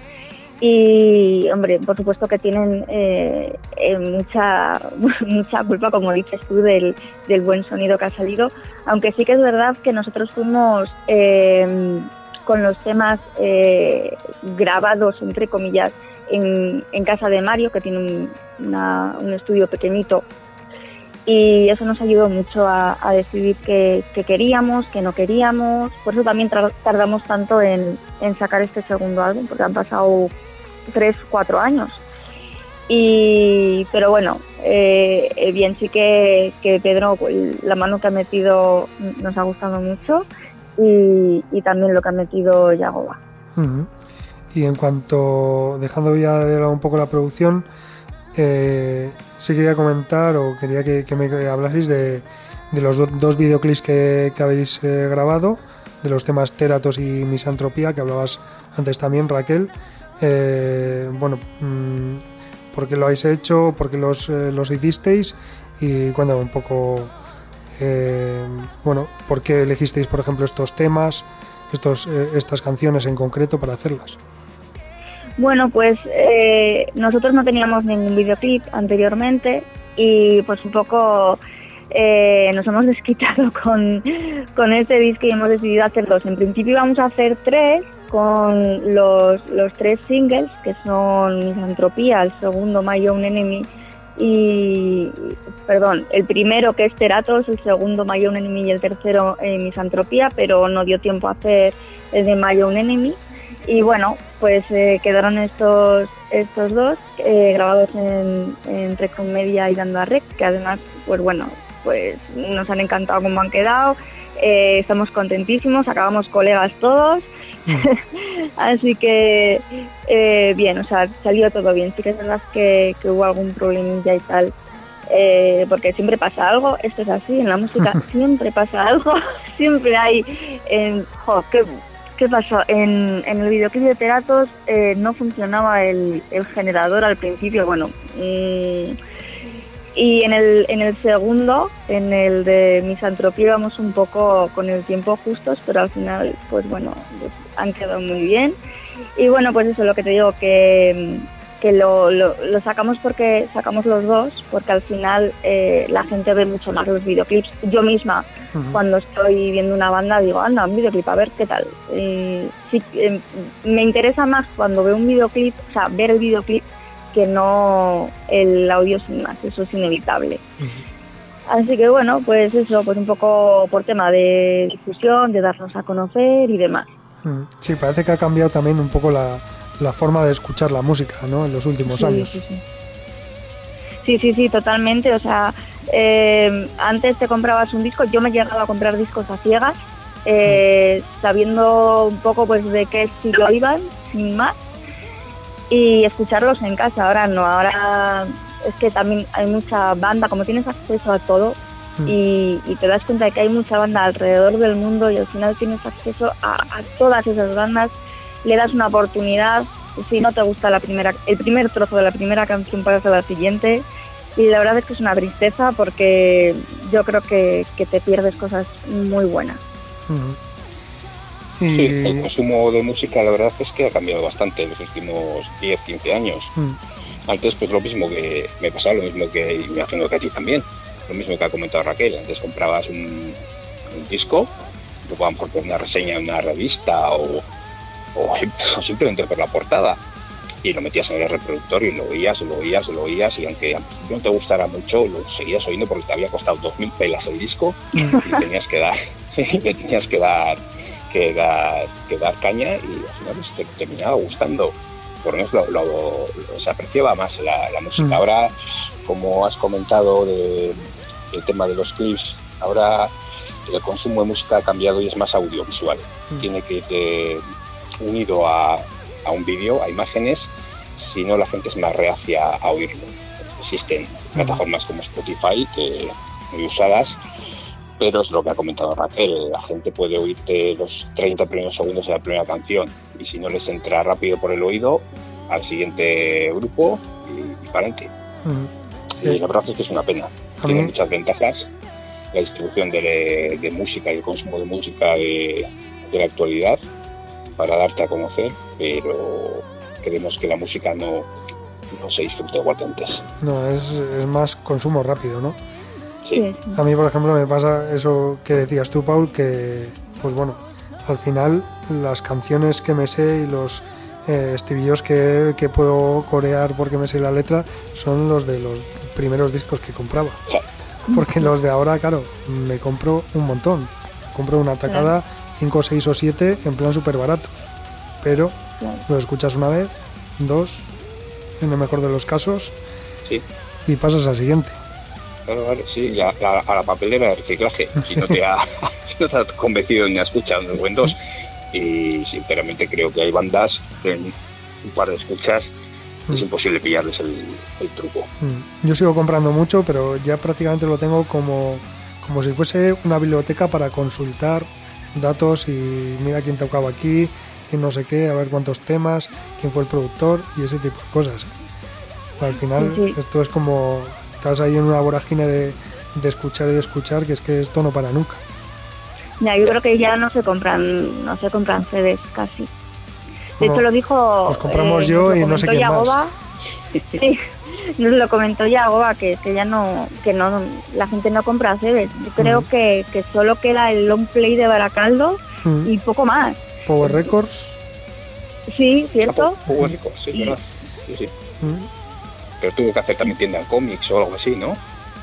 Y, hombre, por supuesto que tienen eh, eh, mucha, mucha culpa, como dices tú, del, del buen sonido que ha salido. Aunque sí que es verdad que nosotros fuimos eh, con los temas eh, grabados, entre comillas, en, en casa de Mario, que tiene un, una- un estudio pequeñito. Y eso nos ayudó mucho a, decidir qué, queríamos, qué no queríamos. Por eso también tardamos tanto en, sacar este segundo álbum, porque han pasado tres, cuatro años. Y, pero bueno, eh, eh, bien, sí que, que Pedro, la mano que ha metido nos ha gustado mucho y, también lo que ha metido Yagoba. Y en cuanto, dejando ya de lado un poco la producción, eh, sí quería comentar o quería que, me hablaseis de, de los do- dos videoclips que, habéis eh, grabado, de los temas Teratos y Misantropía, que hablabas antes también, Raquel. Eh, bueno, mm, ¿por qué lo habéis hecho? ¿Por qué los, eh, los hicisteis? Y cuéntame un poco, bueno, ¿por qué elegisteis, por ejemplo, estos temas? estos, estas canciones en concreto para hacerlas? Bueno, pues eh, nosotros no teníamos ningún videoclip anteriormente y pues un poco eh, nos hemos desquitado con, con este disco y hemos decidido hacer dos. En principio íbamos a hacer tres con los, los tres singles que son Misantropía, el segundo My Own Enemy y perdón, el primero que es Teratos, el segundo My Own Enemy y el tercero eh, Misantropía, pero no dio tiempo a hacer el de My Own Enemy. Y bueno, pues eh, quedaron estos estos dos eh, grabados en, en Rec Media y Dando a Rec, que además, pues bueno, pues nos han encantado cómo han quedado. Eh, estamos contentísimos, acabamos colegas todos. Así que eh, bien, o sea, salió todo bien. Sí que es verdad que, que hubo algún problemilla y tal, eh, porque siempre pasa algo, esto es así, en la música siempre pasa algo, siempre hay... Eh, jo, ¿qué, qué pasó? En, en el videoclip de Teratos eh, no funcionaba el, el generador al principio, bueno... mm, y en el, en el segundo, en el de Misantropía, íbamos un poco con el tiempo justos, pero al final, pues bueno, pues han quedado muy bien. Y bueno, pues eso, lo que te digo, que, que lo, lo, lo sacamos porque sacamos los dos, porque al final eh, la gente ve mucho más los videoclips. Yo misma, cuando estoy viendo una banda, digo, anda, un videoclip, a ver qué tal. Sí, eh, me interesa más cuando veo un videoclip, o sea, ver el videoclip, que no el audio sin más, eso es inevitable. Así que bueno, pues eso, pues un poco por tema de difusión, de darnos a conocer y demás. Sí, parece que ha cambiado también un poco la, la forma de escuchar la música, ¿no? En los últimos Sí, años. Sí, sí. sí, sí, sí, totalmente. O sea, eh, antes te comprabas un disco, yo me llegaba a comprar discos a ciegas, eh, sabiendo un poco pues de qué estilo iban, sin más, y escucharlos en casa. Ahora no, ahora es que también hay mucha banda, como tienes acceso a todo. Mm. Y, y te das cuenta de que hay mucha banda alrededor del mundo y al final tienes acceso a, a todas esas bandas, le das una oportunidad, si no te gusta la primera, el primer trozo de la primera canción pasas a la siguiente y la verdad es que es una tristeza porque yo creo que, que te pierdes cosas muy buenas. Sí, el consumo de música la verdad es que ha cambiado bastante en los últimos 10, 15 años. mm, Antes pues lo mismo que me pasaba, lo mismo que y me imagino que a ti también, lo mismo que ha comentado Raquel, antes comprabas un, un disco, luego a lo mejor por una reseña en una revista o, o, o simplemente por la portada y lo metías en el reproductor y lo oías, lo oías, lo oías y aunque no te gustara mucho, lo seguías oyendo porque te había costado 2.000 pelas el disco y tenías que dar, y tenías que dar, que dar, que dar caña y al final pues, te terminaba gustando. Por lo menos lo, lo- lo- se apreciaba más la, la música. Mm. Ahora, como has comentado de- del tema de los clips, ahora el consumo de música ha cambiado y es más audiovisual. Mm. Tiene que ir eh, unido a, a un vídeo, a imágenes, si no la gente es más reacia a oírlo. Existen plataformas como Spotify que muy usadas, pero es lo que ha comentado Raquel, la gente puede oírte los 30 primeros segundos de la primera canción y si no les entra rápido por el oído, al siguiente grupo y, para adelante. Y Sí. la verdad es que es una pena. Tiene muchas ventajas la distribución de, de música y el consumo de música de, de la actualidad para darte a conocer, pero creemos que la música no, no se disfruta igual que antes. No, es, es más consumo rápido, ¿no? Sí. A mí, por ejemplo, me pasa eso que decías tú, Paul, que, pues bueno, al final las canciones que me sé y los eh, estribillos que, que puedo corear porque me sé la letra son los de los primeros discos que compraba. Porque los de ahora, claro, me compro un montón. Compro una tacada, 5, 6 o 7 en plan súper baratos. Pero Claro. lo escuchas una vez, dos, en el mejor de los casos, sí. y pasas al siguiente. Claro, claro, sí, la- la- a la papelera de reciclaje. Si no te ha, si no te ha convencido ni has escuchado un buen dos. Y sinceramente creo que hay bandas que en un par de escuchas es Mm. imposible pillarles el, el truco. Mm. Yo sigo comprando mucho, pero ya prácticamente lo tengo como, como si fuese una biblioteca para consultar datos y mira quién tocaba aquí, quién no sé qué, a ver cuántos temas, quién fue el productor y ese tipo de cosas. Al final Sí, esto es como estás ahí en una vorágine de, de escuchar y de escuchar que es que esto no para nunca. Ya, yo creo que ya no se compran, no se compran CDs casi. De No, hecho lo dijo. los compramos eh, yo y no sé quién más. Sí, nos lo comentó Yagoba que, que ya no, que no, la gente no compra CDs. Yo creo que, que solo queda el long play de Baracaldo y poco más. Power Records. Sí, ¿cierto? Ah, pues, rico, sí, Sí. verdad. Sí, sí. Pero tuvo que hacer también tienda de cómics o algo así, ¿no?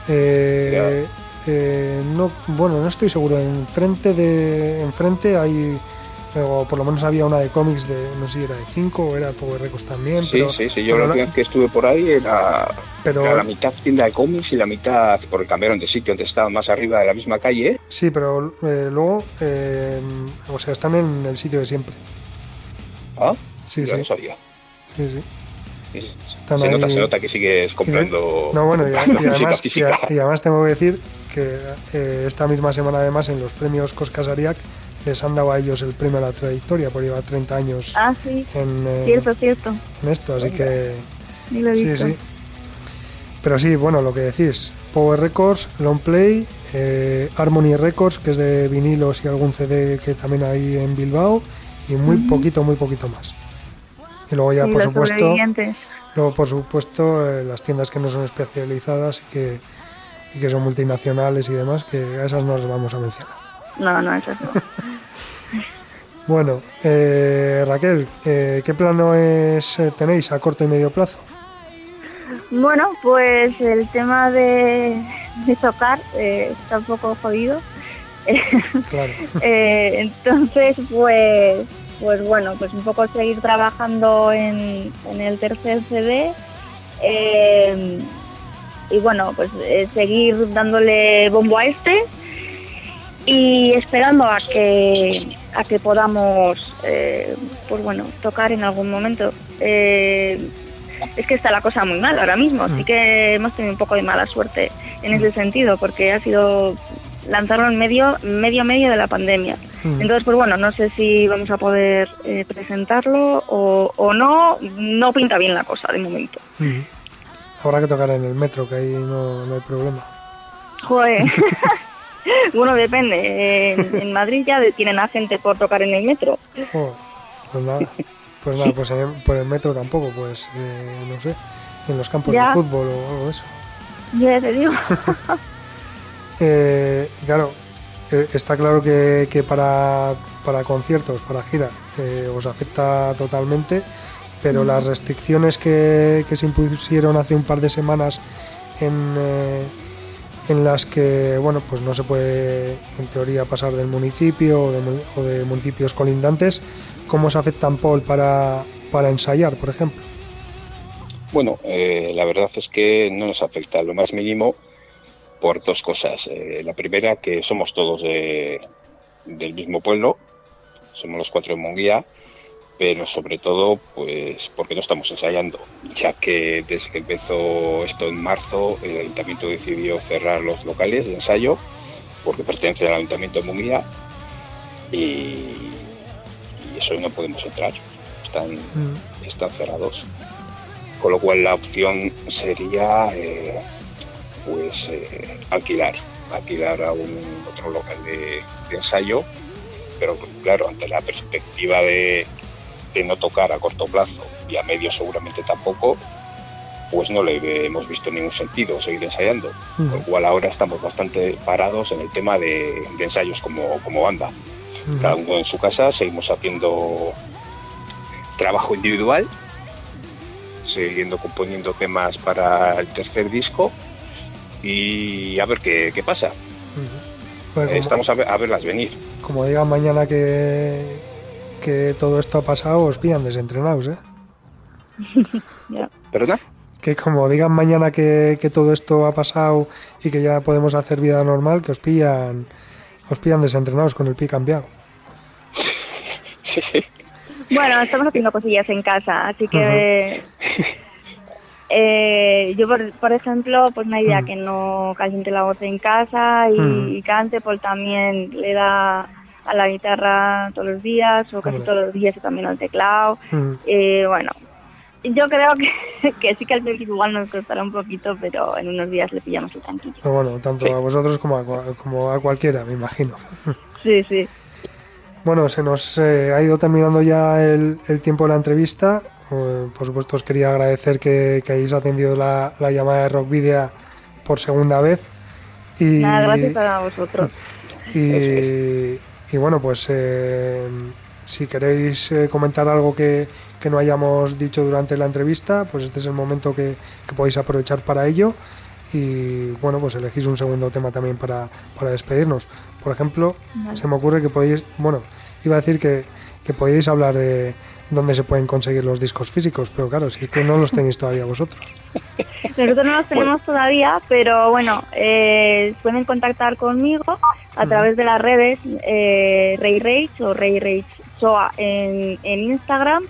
Eh, eh, no, bueno, no estoy seguro. Enfrente de, enfrente hay, o por lo menos había una de cómics de, no sé si era de 5 o era Power Records también. Sí, pero, sí, sí. Yo la última vez que estuve por ahí era, pero- era la mitad tienda de cómics y la mitad, porque cambiaron de sitio, antes estaban más arriba de la misma calle. sí, pero eh, luego, eh, o sea, están en el sitio de siempre. Ah, Sí, yo sí, no sabía. sí, sí. Están Se nota, se nota que sigues comprando, No, bueno, y, comprando y música además, y, además tengo que decir que eh, esta misma semana, además, en los premios Coscasariac, les han dado a ellos el premio a la trayectoria por llevar 30 años Ah, sí, en, eh, cierto, cierto. en esto, así que Ni lo he sí, visto. sí. Pero sí, bueno, lo que decís, Power Records, Long Play, eh, Harmony Records, que es de vinilos y algún CD que también hay en Bilbao, y muy poquito, muy poquito más. Y luego ya, por supuesto, luego por supuesto eh, las tiendas que no son especializadas y que, y que son multinacionales y demás, que a esas no las vamos a mencionar. No, no, eso no. Bueno, eh, Raquel, eh, ¿qué planes eh, tenéis a corto y medio plazo? Bueno, pues el tema de, de tocar eh, está un poco jodido. Claro. Eh, entonces, pues, pues bueno, pues un poco seguir trabajando en, en el tercer CD y bueno, pues seguir dándole bombo a este y esperando a que a que podamos, eh, pues bueno, tocar en algún momento. Eh, es que está la cosa muy mal ahora mismo, así que hemos tenido un poco de mala suerte en ese sentido, porque ha sido lanzarlo en medio, medio medio de la pandemia. Mm. Entonces, pues bueno, no sé si vamos a poder eh, presentarlo o, o no, no pinta bien la cosa de momento. Mm. Habrá que tocar en el metro, que ahí no, no hay problema. Joder. bueno, depende. En, en Madrid ya tienen a gente por tocar en el metro. Joder, pues nada, pues nada, pues en, por el metro tampoco, pues eh, no sé, en los campos Ya. de fútbol o algo de eso. Ya te digo. Eh, claro, eh, está claro que, que para, para conciertos, para gira, eh, os afecta totalmente, pero las restricciones que, que se impusieron hace un par de semanas en, eh, en las que, bueno, pues no se puede en teoría pasar del municipio o de, o de municipios colindantes, ¿cómo os afectan, Paul, para, para ensayar, por ejemplo? Bueno, eh, la verdad es que no nos afecta lo más mínimo por dos cosas. Eh, la primera, que somos todos de- del mismo pueblo, somos los cuatro de Munguía, pero sobre todo, pues, porque no estamos ensayando, ya que desde que empezó esto en marzo, el ayuntamiento decidió cerrar los locales de ensayo, porque pertenecen al ayuntamiento de Munguía, y, y eso no podemos entrar, están, están cerrados. Con lo cual la opción sería eh, pues eh, alquilar alquilar a un otro local de, de ensayo pero claro ante la perspectiva de, de no tocar a corto plazo y a medio seguramente tampoco pues no le hemos visto ningún sentido seguir ensayando con lo cual ahora estamos bastante parados en el tema de, de ensayos como, como banda cada uno en su casa seguimos haciendo trabajo individual siguiendo componiendo temas para el tercer disco y a ver qué, qué pasa. Pues Estamos a, ver- a verlas venir. Como digan mañana que, que todo esto ha pasado, os pillan desentrenados, ¿eh? ¿Perdona? Que como digan mañana que, que todo esto ha pasado y que ya podemos hacer vida normal, que os pillan, os pillan desentrenados con el pie cambiado. Sí, sí. Bueno, estamos haciendo cosillas en casa, así que eh, yo, por, por ejemplo, pues una idea que no caliente la voz en casa y cante, pues también le da a la guitarra todos los días o casi todos los días y también al teclado. Mm. Eh, bueno, yo creo que, que sí que al principio igual nos costará un poquito, pero en unos días le pillamos el tranquillo. Pero bueno, tanto a vosotros como a, cua- como a cualquiera, me imagino. Sí, sí. Bueno, se nos eh, ha ido terminando ya el, el tiempo de la entrevista. Eh, por supuesto, os quería agradecer que, que hayáis atendido la, la llamada de Rock Video por segunda vez. Y, Nada, gracias a vosotros. y, y bueno, pues eh, si queréis eh, comentar algo que, que no hayamos dicho durante la entrevista, pues este es el momento que, que podéis aprovechar para ello. Y bueno, pues elegís un segundo tema también para, para despedirnos. Por ejemplo, Vale. se me ocurre que podéis, bueno, iba a decir que, que podéis hablar de dónde se pueden conseguir los discos físicos, pero claro, si es que no los tenéis todavía vosotros. Nosotros no los tenemos todavía, pero bueno, eh, pueden contactar conmigo a través de las redes eh, Rey Rage o Rey Rage Soa en, en Instagram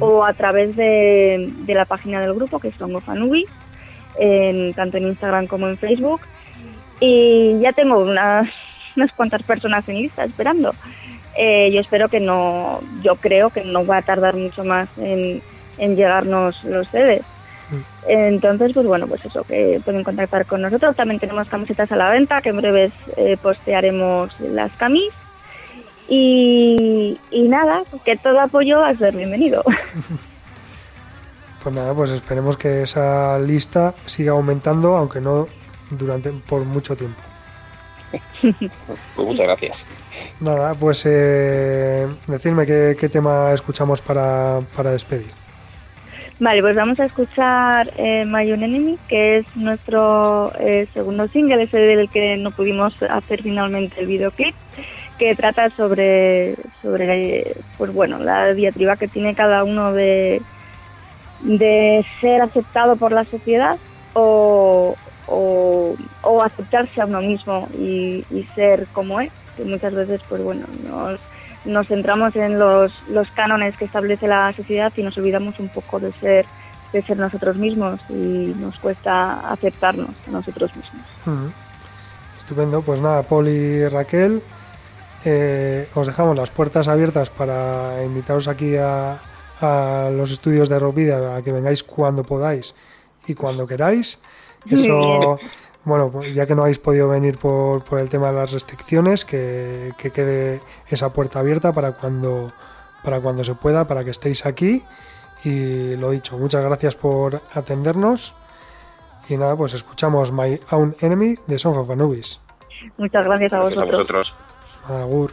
o a través de, de la página del grupo que es Songo Fanubi, en, tanto en Instagram como en Facebook. Y ya tengo unas, unas cuantas personas en lista esperando. Eh, yo espero que no, yo creo que no va a tardar mucho más en, en llegarnos los CDs. Entonces, pues bueno, pues eso, que pueden contactar con nosotros. También tenemos camisetas a la venta, que en breves eh, postearemos las camis. Y, y nada, que todo apoyo va a ser bienvenido. Pues nada, pues esperemos que esa lista siga aumentando, aunque no durante por mucho tiempo. Pues muchas gracias. Nada, pues eh, decirme qué, qué tema escuchamos para, para despedir. Vale, pues vamos a escuchar eh, My Own Enemy, que es nuestro eh, segundo single, ese del que no pudimos hacer finalmente el videoclip, que trata sobre, sobre pues bueno, la diatriba que tiene cada uno de, de ser aceptado por la sociedad o, o, o aceptarse a uno mismo y, y ser como es, que muchas veces pues bueno, nos nos centramos en los, los cánones que establece la sociedad y nos olvidamos un poco de ser de ser nosotros mismos y nos cuesta aceptarnos a nosotros mismos. Mm. Estupendo, pues nada, Paul y Raquel, eh, os dejamos las puertas abiertas para invitaros aquí a, a los estudios de Rovida a que vengáis cuando podáis y cuando queráis. Eso, bueno, pues ya que no habéis podido venir por, por el tema de las restricciones, que, que quede esa puerta abierta para cuando, para cuando se pueda, para que estéis aquí. Y lo dicho, muchas gracias por atendernos. Y nada, pues escuchamos My Own Enemy de Song of Anubis. Muchas gracias a Gracias a vosotros. Agur.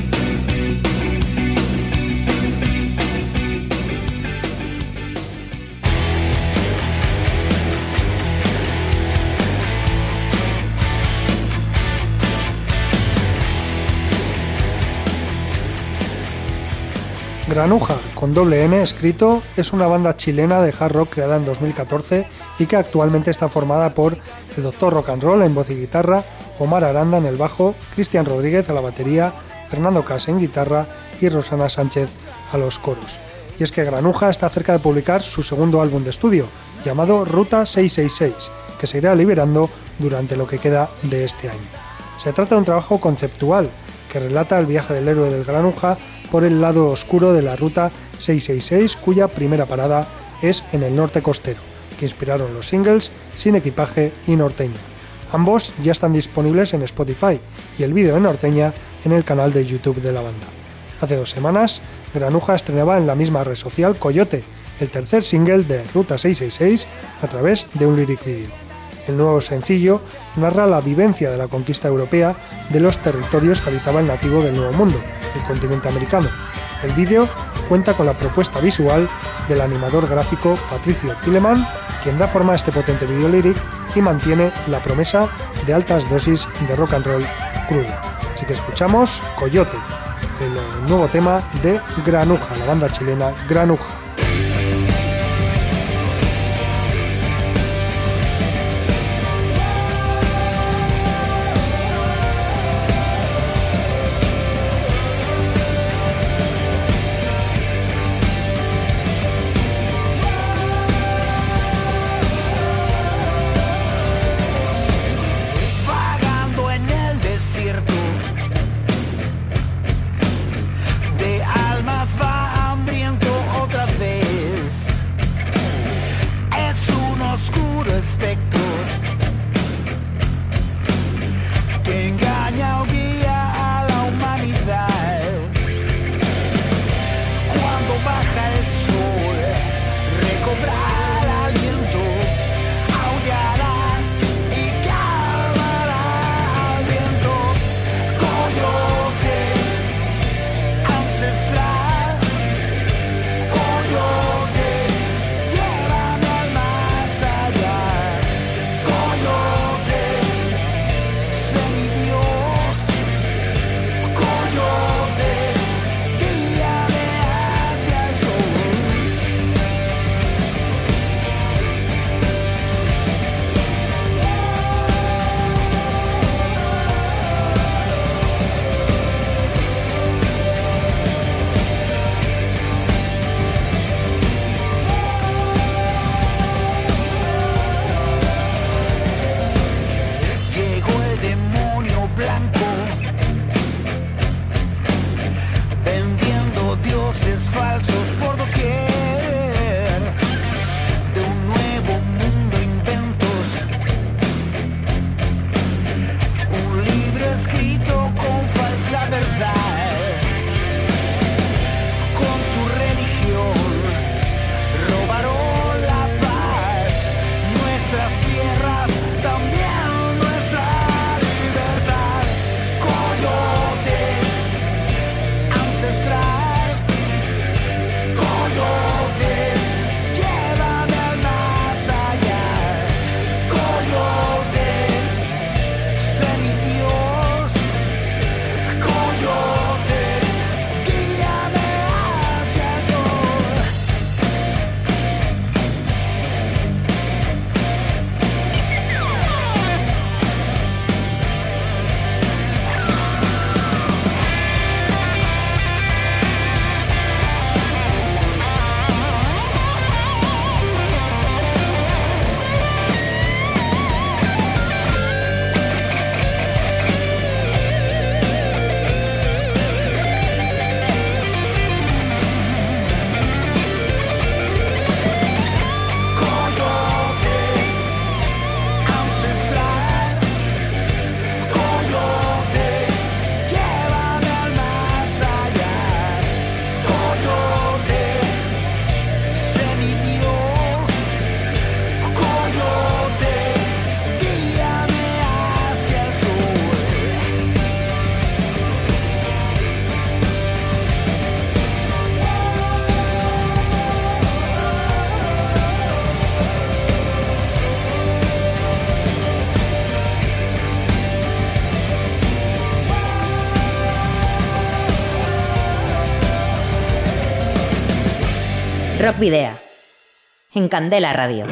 Granuja, con doble N escrito, es una banda chilena de hard rock creada en 2014 y que actualmente está formada por el Doctor Rock and Roll en voz y guitarra, Omar Aranda en el bajo, Cristian Rodríguez a la batería, Fernando Cas en guitarra y Rosana Sánchez a los coros. Y es que Granuja está cerca de publicar su segundo álbum de estudio, llamado Ruta 666, que se irá liberando durante lo que queda de este año. Se trata de un trabajo conceptual que relata el viaje del héroe del Granuja por el lado oscuro de la ruta 666, cuya primera parada es en el norte costero, que inspiraron los singles Sin equipaje y Norteña. Ambos ya están disponibles en Spotify y el vídeo de Norteña en el canal de YouTube de la banda. Hace dos semanas, Granuja estrenaba en la misma red social Coyote, el tercer single de Ruta 666, a través de un lyric video. El nuevo sencillo narra la vivencia de la conquista europea de los territorios que habitaba el nativo del Nuevo Mundo, el continente americano. El vídeo cuenta con la propuesta visual del animador gráfico Patricio Tilleman, quien da forma a este potente video lyric y mantiene la promesa de altas dosis de rock and roll crudo. Así que escuchamos Coyote, el nuevo tema de Granuja, la banda chilena Granuja. Video. En Candela Radio.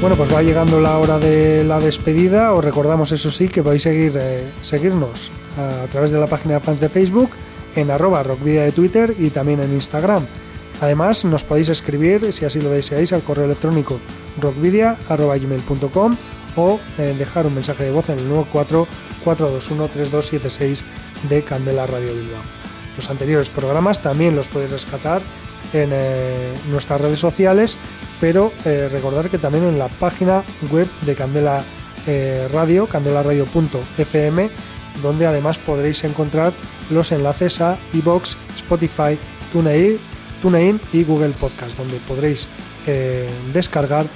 Bueno, pues va llegando la hora de la despedida. Os recordamos, eso sí, que podéis seguir, eh, seguirnos a, través de la página de fans de Facebook, en arroba rockvidia de Twitter y también en Instagram. Además, nos podéis escribir, si así lo deseáis, al correo electrónico rockvidia.gmail.com o eh, dejar un mensaje de voz en el 944213276 de Candela Radio Bilbao. Los anteriores programas también los podéis rescatar en eh, nuestras redes sociales, pero eh, recordar que también en la página web de Candela eh, Radio, candelaradio.fm, donde además podréis encontrar los enlaces a iBox, Spotify, TuneIn, TuneIn y Google Podcast, donde podréis descargar,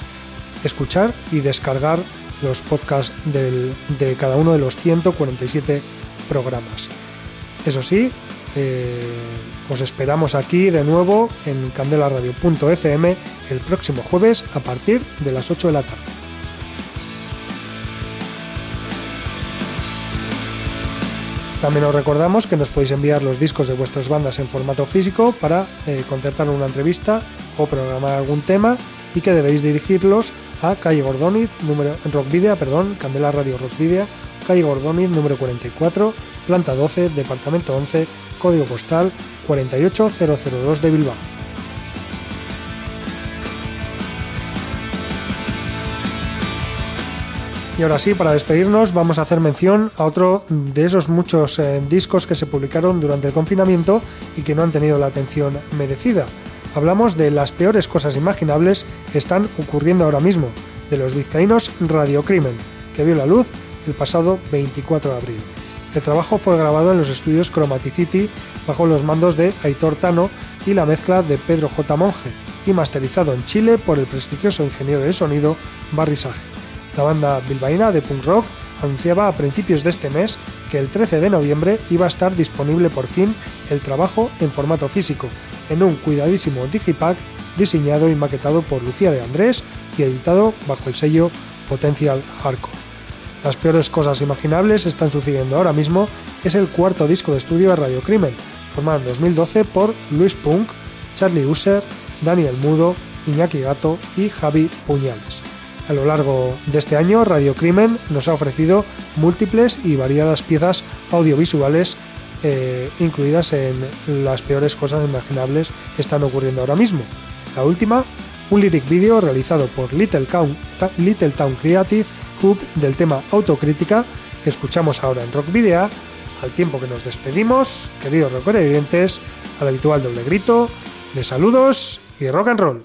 escuchar y descargar los podcasts de cada uno de los 147 programas. Eso sí, eh, os esperamos aquí de nuevo en candelaradio.fm el próximo jueves a partir de las 8 de la tarde. También os recordamos que nos podéis enviar los discos de vuestras bandas en formato físico para eh, concertar una entrevista o programar algún tema y que debéis dirigirlos a calle Gordoniz, número Rockvidia, perdón, Candela Radio Rockvidia, calle Gordoniz, número 44, planta 12, departamento 11, código postal 48002 de Bilbao. Y ahora sí, para despedirnos, vamos a hacer mención a otro de esos muchos eh, discos que se publicaron durante el confinamiento y que no han tenido la atención merecida. Hablamos de las peores cosas imaginables que están ocurriendo ahora mismo, de los vizcaínos Radiocrimen, que vio la luz el pasado 24 de abril. El trabajo fue grabado en los estudios Chromaticity bajo los mandos de Aitor Tano y la mezcla de Pedro J. Monge y masterizado en Chile por el prestigioso ingeniero de sonido Barry Sage. La banda bilbaína de punk rock anunciaba a principios de este mes que el 13 de noviembre iba a estar disponible por fin el trabajo en formato físico, en un cuidadísimo digipack diseñado y maquetado por Lucía de Andrés y editado bajo el sello Potential Hardcore. Las peores cosas imaginables están sucediendo ahora mismo es el cuarto disco de estudio de Radio Crimen, formado en 2012 por Luis Punk, Charlie User, Daniel Mudo, Iñaki Gato y Javi Puñales. A lo largo de este año, Radio Crimen nos ha ofrecido múltiples y variadas piezas audiovisuales, eh, incluidas en las peores cosas imaginables que están ocurriendo ahora mismo. La última, un lyric video realizado por Little, Town- Little Town Creative Hub del tema Autocrítica, que escuchamos ahora en Rock Video, al tiempo que nos despedimos, queridos rockerientes, al habitual doble grito de saludos y rock and roll.